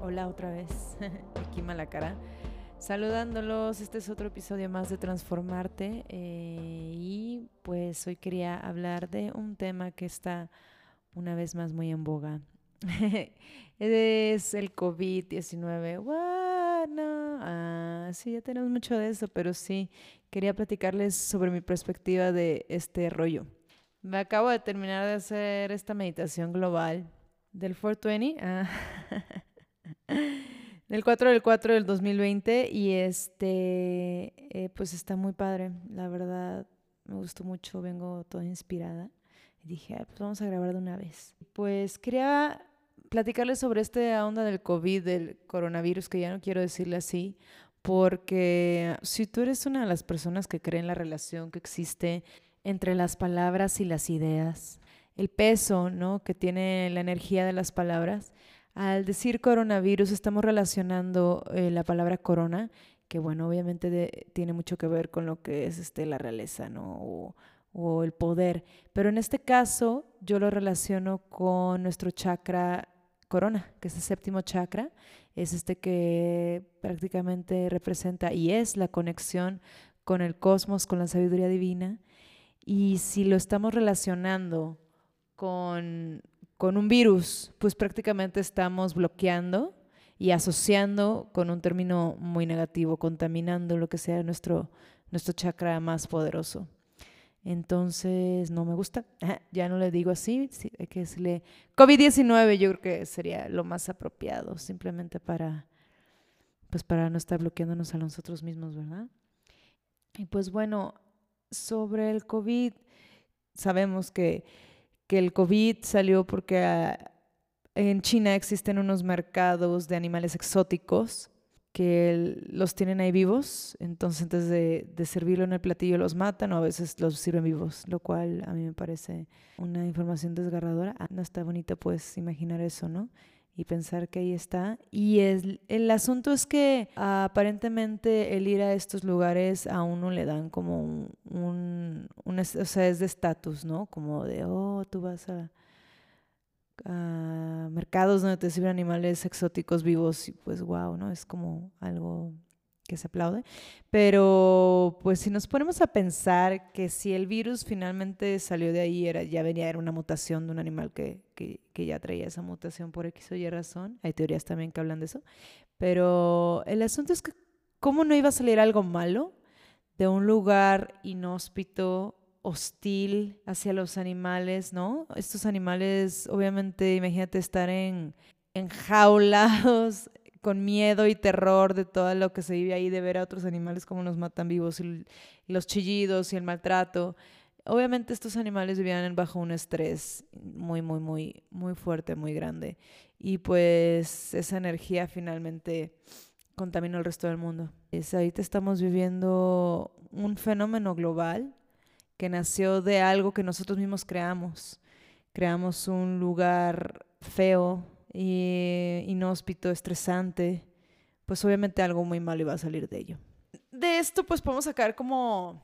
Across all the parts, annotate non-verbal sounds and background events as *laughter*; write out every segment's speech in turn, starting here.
Hola otra vez, *laughs* aquí mala cara. Saludándolos, este es otro episodio más de Transformarte eh, y pues hoy quería hablar de un tema que está una vez más muy en boga. *laughs* es el COVID-19. No. Ah, sí, ya tenemos mucho de eso, pero sí, quería platicarles sobre mi perspectiva de este rollo. Me acabo de terminar de hacer esta meditación global del 420. Ah. *laughs* del 4 del 4 del 2020 y este, eh, pues está muy padre, la verdad me gustó mucho, vengo toda inspirada y dije, ah, pues vamos a grabar de una vez. Pues quería platicarles sobre esta onda del COVID, del coronavirus, que ya no quiero decirle así, porque si tú eres una de las personas que cree en la relación que existe entre las palabras y las ideas, el peso ¿no? que tiene la energía de las palabras, al decir coronavirus estamos relacionando eh, la palabra corona, que bueno, obviamente tiene mucho que ver con lo que es este, la realeza, ¿no? O, o el poder. Pero en este caso yo lo relaciono con nuestro chakra corona, que es el séptimo chakra, es este que prácticamente representa y es la conexión con el cosmos, con la sabiduría divina. Y si lo estamos relacionando con con un virus, pues prácticamente estamos bloqueando y asociando con un término muy negativo, contaminando lo que sea nuestro, nuestro chakra más poderoso. Entonces, no me gusta. Ya no le digo así, hay que decirle COVID-19, yo creo que sería lo más apropiado, simplemente para, pues para no estar bloqueándonos a nosotros mismos, ¿verdad? Y pues bueno, sobre el COVID, sabemos que que el COVID salió porque ah, en China existen unos mercados de animales exóticos que los tienen ahí vivos, entonces antes de, servirlo en el platillo los matan o a veces los sirven vivos, lo cual a mí me parece una información desgarradora. Ah, no está bonito pues imaginar eso, ¿no? Y pensar que ahí está. Y el, el asunto es que aparentemente el ir a estos lugares a uno le dan como un, un, o sea, es de estatus, ¿no? Como de, oh, tú vas a mercados donde te sirven animales exóticos vivos y pues wow, ¿no? Es como algo que se aplaude. Pero pues si nos ponemos a pensar que si el virus finalmente salió de ahí, era, ya venía, era una mutación de un animal que, que, que ya traía esa mutación por X o Y razón. Hay teorías también que hablan de eso. Pero el asunto es que, ¿cómo no iba a salir algo malo de un lugar inhóspito, hostil hacia los animales, ¿no? Estos animales, obviamente, imagínate estar en enjaulados con miedo y terror de todo lo que se vive ahí, de ver a otros animales como nos matan vivos, y, los chillidos y el maltrato. Obviamente estos animales vivían bajo un estrés muy, muy, muy, muy fuerte, muy grande. Y pues esa energía finalmente contaminó el resto del mundo. Es, ahorita estamos viviendo un fenómeno global que nació de algo que nosotros mismos creamos. Creamos un lugar feo, y inhóspito, estresante, pues obviamente algo muy malo iba a salir de ello. De esto pues podemos sacar como,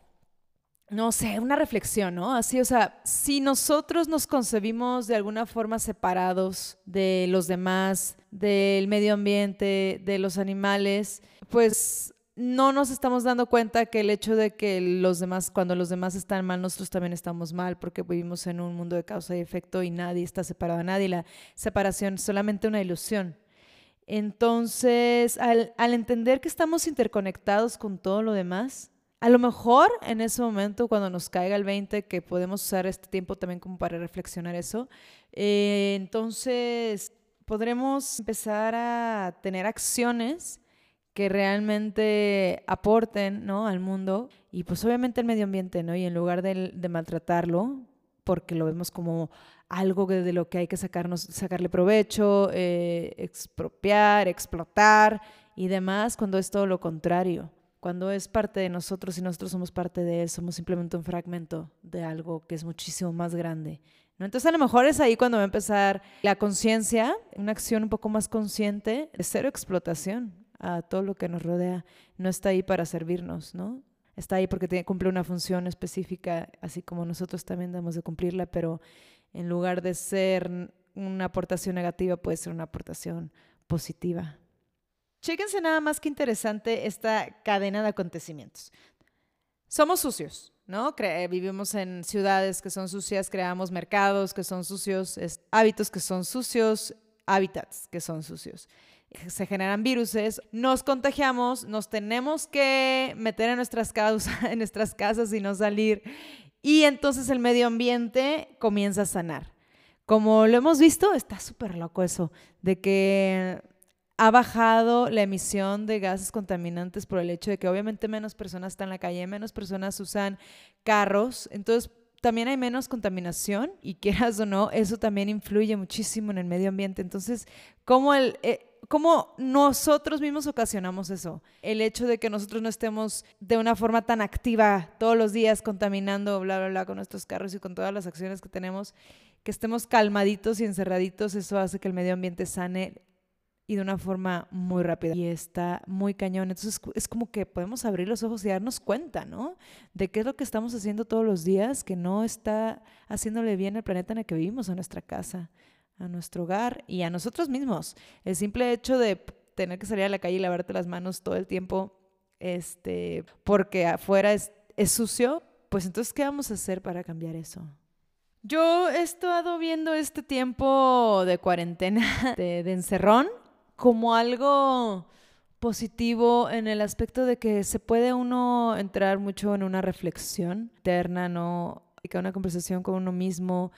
no sé, una reflexión, ¿no? Así, o sea, si nosotros nos concebimos de alguna forma separados de los demás, del medio ambiente, de los animales, pues no nos estamos dando cuenta que el hecho de que los demás, cuando los demás están mal, nosotros también estamos mal, porque vivimos en un mundo de causa y efecto y nadie está separado a nadie. La separación es solamente una ilusión. Entonces, al, al entender que estamos interconectados con todo lo demás, a lo mejor en ese momento, cuando nos caiga el 20, que podemos usar este tiempo también como para reflexionar eso, eh, entonces podremos empezar a tener acciones que realmente aporten ¿no? al mundo y pues obviamente el medio ambiente, ¿no? Y en lugar de, de maltratarlo, porque lo vemos como algo de lo que hay que sacarnos, sacarle provecho, eh, expropiar, explotar y demás, cuando es todo lo contrario. Cuando es parte de nosotros y nosotros somos parte de él, somos simplemente un fragmento de algo que es muchísimo más grande. ¿no? Entonces a lo mejor es ahí cuando va a empezar la conciencia, una acción un poco más consciente de cero explotación a todo lo que nos rodea, no está ahí para servirnos, ¿no? Está ahí porque cumple una función específica, así como nosotros también debemos de cumplirla, pero en lugar de ser una aportación negativa puede ser una aportación positiva. Chéquense nada más que interesante esta cadena de acontecimientos. Somos sucios, ¿no? vivimos en ciudades que son sucias, creamos mercados que son sucios, hábitos que son sucios, hábitats que son sucios. Se generan viruses, nos contagiamos, nos tenemos que meter en nuestras, *laughs* en nuestras casas y no salir. Y entonces el medio ambiente comienza a sanar. Como lo hemos visto, está súper loco eso, de que ha bajado la emisión de gases contaminantes por el hecho de que obviamente menos personas están en la calle, menos personas usan carros, entonces también hay menos contaminación y *laughs* quieras o no, eso también influye muchísimo en el medio ambiente. Entonces, ¿cómo, el, eh, ¿cómo nosotros mismos ocasionamos eso? El hecho de que nosotros no estemos de una forma tan activa todos los días contaminando, bla, bla, bla, con nuestros carros y con todas las acciones que tenemos, que estemos calmaditos y encerraditos, eso hace que el medio ambiente sane y de una forma muy rápida. Y está muy cañón. Entonces es como que podemos abrir los ojos y darnos cuenta, ¿no? De qué es lo que estamos haciendo todos los días que no está haciéndole bien al planeta en el que vivimos, a nuestra casa, a nuestro hogar y a nosotros mismos. El simple hecho de tener que salir a la calle y lavarte las manos todo el tiempo, este, porque afuera es, es sucio, pues entonces, ¿qué vamos a hacer para cambiar eso? Yo he estado viendo este tiempo de cuarentena, *laughs* de, encerrón, como algo positivo en el aspecto de que se puede uno entrar mucho en una reflexión interna, ¿no? Y que una conversación con uno mismo.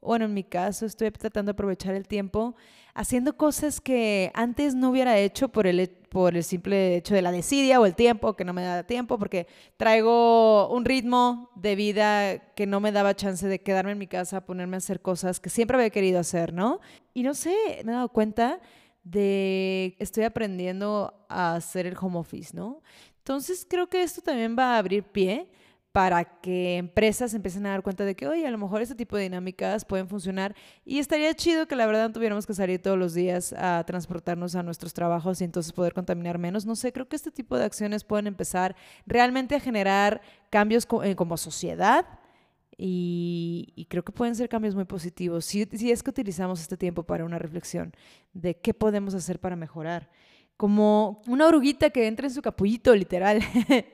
Bueno, en mi caso estoy tratando de aprovechar el tiempo haciendo cosas que antes no hubiera hecho por el, por el simple hecho de la desidia o el tiempo, que no me da tiempo, porque traigo un ritmo de vida que no me daba chance de quedarme en mi casa, ponerme a hacer cosas que siempre había querido hacer, ¿no? Y no sé, me he dado cuenta de estoy aprendiendo a hacer el home office, ¿no? Entonces creo que esto también va a abrir pie para que empresas empiecen a dar cuenta de que, oye, a lo mejor este tipo de dinámicas pueden funcionar y estaría chido que la verdad no tuviéramos que salir todos los días a transportarnos a nuestros trabajos y entonces poder contaminar menos. No sé, creo que este tipo de acciones pueden empezar realmente a generar cambios eh, como sociedad y, creo que pueden ser cambios muy positivos. Si, si es que utilizamos este tiempo para una reflexión de qué podemos hacer para mejorar como una oruguita que entra en su capullito, literal.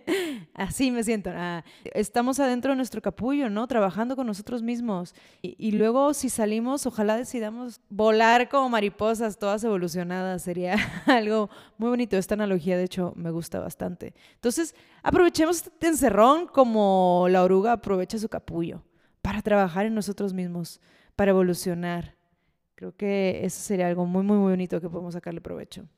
*laughs* Así me siento. Ah, estamos adentro de nuestro capullo, ¿no? Trabajando con nosotros mismos. Y, luego si salimos, ojalá decidamos volar como mariposas, todas evolucionadas. Sería *laughs* algo muy bonito. Esta analogía, de hecho, me gusta bastante. Entonces, aprovechemos este encerrón como la oruga aprovecha su capullo para trabajar en nosotros mismos, para evolucionar. Creo que eso sería algo muy, muy, muy bonito que podemos sacarle provecho.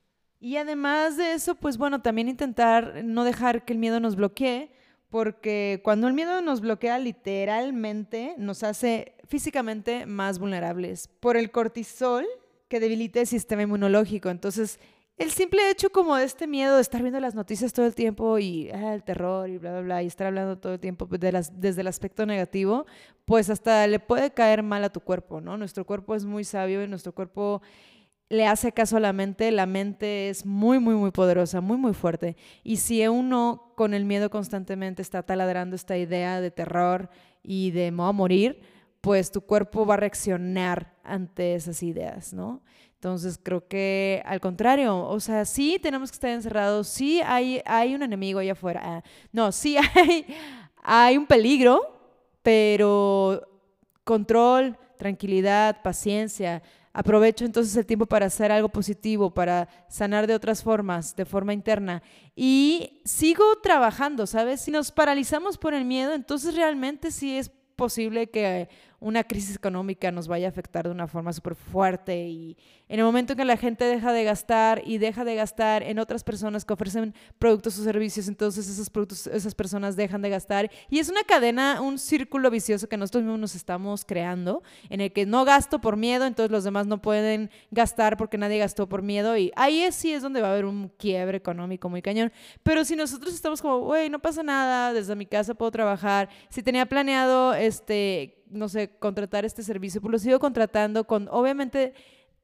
Y además de eso, pues bueno, también intentar no dejar que el miedo nos bloquee, porque cuando el miedo nos bloquea literalmente, nos hace físicamente más vulnerables por el cortisol que debilita el sistema inmunológico. Entonces, el simple hecho como de este miedo de estar viendo las noticias todo el tiempo y ah, el terror y bla, bla, bla, y estar hablando todo el tiempo desde el aspecto negativo, pues hasta le puede caer mal a tu cuerpo, ¿no? Nuestro cuerpo es muy sabio y nuestro cuerpo le hace caso a la mente, la mente es muy, muy, muy poderosa, muy, muy fuerte. Y si uno con el miedo constantemente está taladrando esta idea de terror y de a morir, pues tu cuerpo va a reaccionar ante esas ideas, ¿no? Entonces creo que al contrario, o sea, sí tenemos que estar encerrados, sí hay, hay un enemigo allá afuera, ah, no, sí *laughs* hay, hay un peligro, pero control, tranquilidad, paciencia, Aprovecho entonces el tiempo para hacer algo positivo, para sanar de otras formas, de forma interna. Y sigo trabajando, ¿sabes? Si nos paralizamos por el miedo, entonces realmente sí es posible que una crisis económica nos vaya a afectar de una forma súper fuerte y en el momento en que la gente deja de gastar y deja de gastar en otras personas que ofrecen productos o servicios, entonces esos productos, esas personas dejan de gastar y es una cadena, un círculo vicioso que nosotros mismos nos estamos creando en el que no gasto por miedo, entonces los demás no pueden gastar porque nadie gastó por miedo y ahí sí es donde va a haber un quiebre económico muy cañón. Pero si nosotros estamos como, güey, no pasa nada, desde mi casa puedo trabajar, si tenía planeado este no sé, contratar este servicio, pues lo sigo contratando con, obviamente,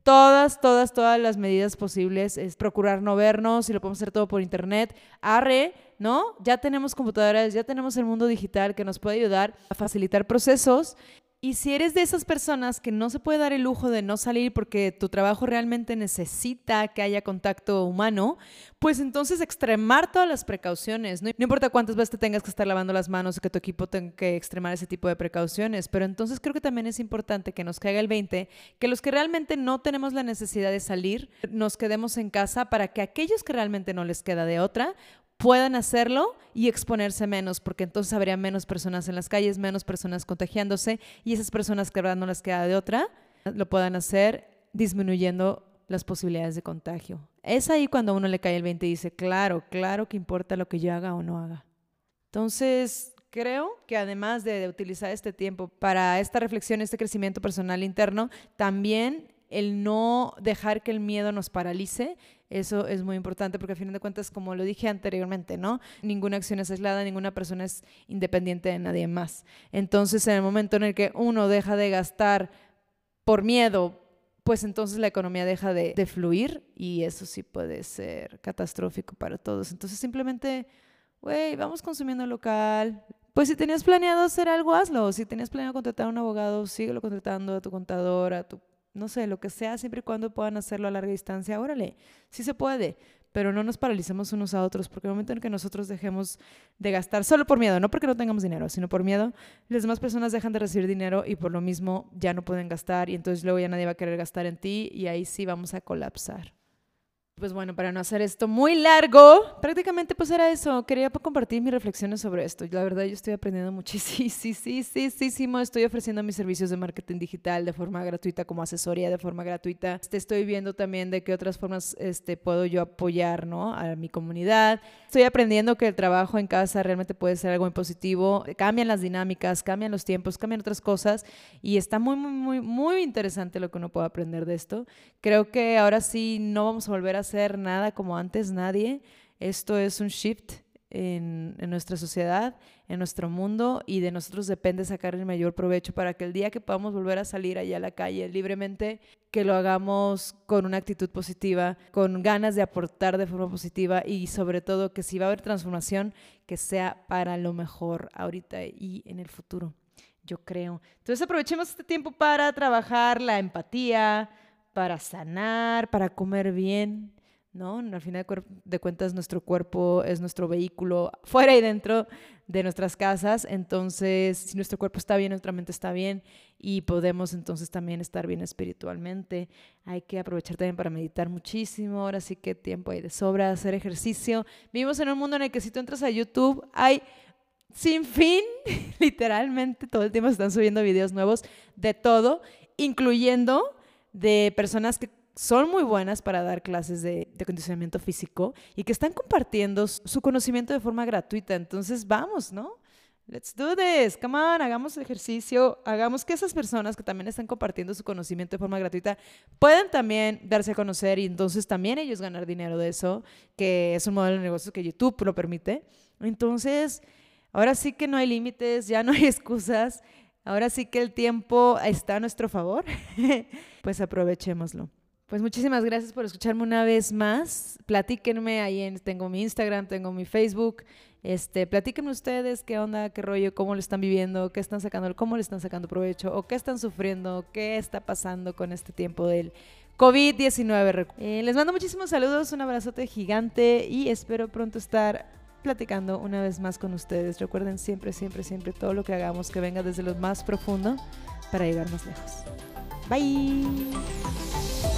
todas, todas, todas las medidas posibles, es procurar no vernos, si lo podemos hacer todo por internet, arre, ¿no? Ya tenemos computadoras, ya tenemos el mundo digital que nos puede ayudar a facilitar procesos Y si eres de esas personas que no se puede dar el lujo de no salir porque tu trabajo realmente necesita que haya contacto humano, pues entonces extremar todas las precauciones. No, importa cuántas veces te tengas que estar lavando las manos o que tu equipo tenga que extremar ese tipo de precauciones, pero entonces creo que también es importante que nos caiga el 20, que los que realmente no tenemos la necesidad de salir, nos quedemos en casa para que aquellos que realmente no les queda de otra puedan hacerlo y exponerse menos, porque entonces habría menos personas en las calles, menos personas contagiándose y esas personas que verdad no les queda de otra, lo puedan hacer disminuyendo las posibilidades de contagio. Es ahí cuando uno le cae el 20 y dice, claro, claro que importa lo que yo haga o no haga. Entonces, creo que además de utilizar este tiempo para esta reflexión, este crecimiento personal interno, también el no dejar que el miedo nos paralice, eso es muy importante porque a fin de cuentas, como lo dije anteriormente, ¿no? Ninguna acción es aislada, ninguna persona es independiente de nadie más. Entonces, en el momento en el que uno deja de gastar por miedo, pues entonces la economía deja de, fluir y eso sí puede ser catastrófico para todos. Entonces, simplemente, güey, vamos consumiendo local, pues si tenías planeado hacer algo, hazlo. Si tenías planeado contratar a un abogado, síguelo contratando a tu contador, a tu no sé, lo que sea, siempre y cuando puedan hacerlo a larga distancia, órale, sí se puede, pero no nos paralicemos unos a otros, porque el momento en que nosotros dejemos de gastar, solo por miedo, no porque no tengamos dinero, sino por miedo, las demás personas dejan de recibir dinero y por lo mismo ya no pueden gastar y entonces luego ya nadie va a querer gastar en ti y ahí sí vamos a colapsar. Pues bueno, para no hacer esto muy largo, prácticamente pues era eso. Quería compartir mis reflexiones sobre esto. La verdad yo estoy aprendiendo *laughs* muchísimo, sí, sí, sí, estoy ofreciendo mis servicios de marketing digital de forma gratuita como asesoría de forma gratuita. Este, estoy viendo también de qué otras formas este, puedo yo apoyar ¿no? a mi comunidad. Estoy aprendiendo que el trabajo en casa realmente puede ser algo muy positivo. Cambian las dinámicas, cambian los tiempos, cambian otras cosas y está muy, muy, muy, muy interesante lo que uno puede aprender de esto. Creo que ahora sí no vamos a volver a ser nada como antes nadie. Esto es un shift en, nuestra sociedad, en nuestro mundo y de nosotros depende sacar el mayor provecho para que el día que podamos volver a salir allá a la calle libremente, que lo hagamos con una actitud positiva, con ganas de aportar de forma positiva y sobre todo que si va a haber transformación, que sea para lo mejor ahorita y en el futuro, yo creo. Entonces aprovechemos este tiempo para trabajar la empatía, para sanar, para comer bien, ¿no? Al final de cuentas, nuestro cuerpo es nuestro vehículo fuera y dentro de nuestras casas. Entonces, si nuestro cuerpo está bien, nuestra mente está bien y podemos entonces también estar bien espiritualmente. Hay que aprovechar también para meditar muchísimo. Ahora sí que tiempo hay de sobra, hacer ejercicio. Vivimos en un mundo en el que si tú entras a YouTube, hay sin fin, *laughs* literalmente todo el tiempo están subiendo videos nuevos de todo, incluyendo de personas que son muy buenas para dar clases de, de, condicionamiento físico y que están compartiendo su conocimiento de forma gratuita. Entonces, vamos, ¿no? Let's do this. Come on, hagamos ejercicio. Hagamos que esas personas que también están compartiendo su conocimiento de forma gratuita puedan también darse a conocer y entonces también ellos ganar dinero de eso, que es un modelo de negocio que YouTube lo permite. Entonces, ahora sí que no hay límites, ya no hay *laughs* excusas. Ahora sí que el tiempo está a nuestro favor. *laughs* pues aprovechémoslo. Pues muchísimas gracias por escucharme una vez más. Platíquenme ahí en, tengo mi Instagram, tengo mi Facebook. Este, platíquenme ustedes qué onda, qué rollo, cómo lo están viviendo, qué están sacando, cómo le están sacando provecho o qué están sufriendo, qué está pasando con este tiempo del COVID-19. Eh, les mando muchísimos saludos, un abrazote gigante y espero pronto estar platicando una vez más con ustedes. Recuerden siempre, siempre, siempre todo lo que hagamos que venga desde lo más profundo para llegar más lejos. Bye.